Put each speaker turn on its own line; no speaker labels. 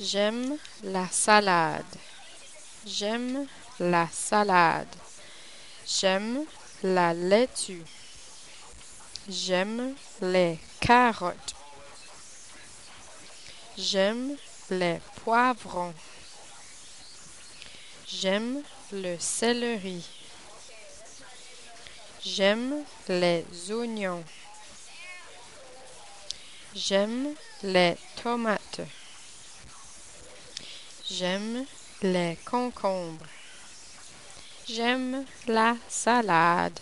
J'aime la salade. J'aime la salade. J'aime la laitue. J'aime les carottes. J'aime les poivrons. J'aime le céleri. J'aime les oignons. J'aime les tomates. J'aime les concombres. J'aime la salade.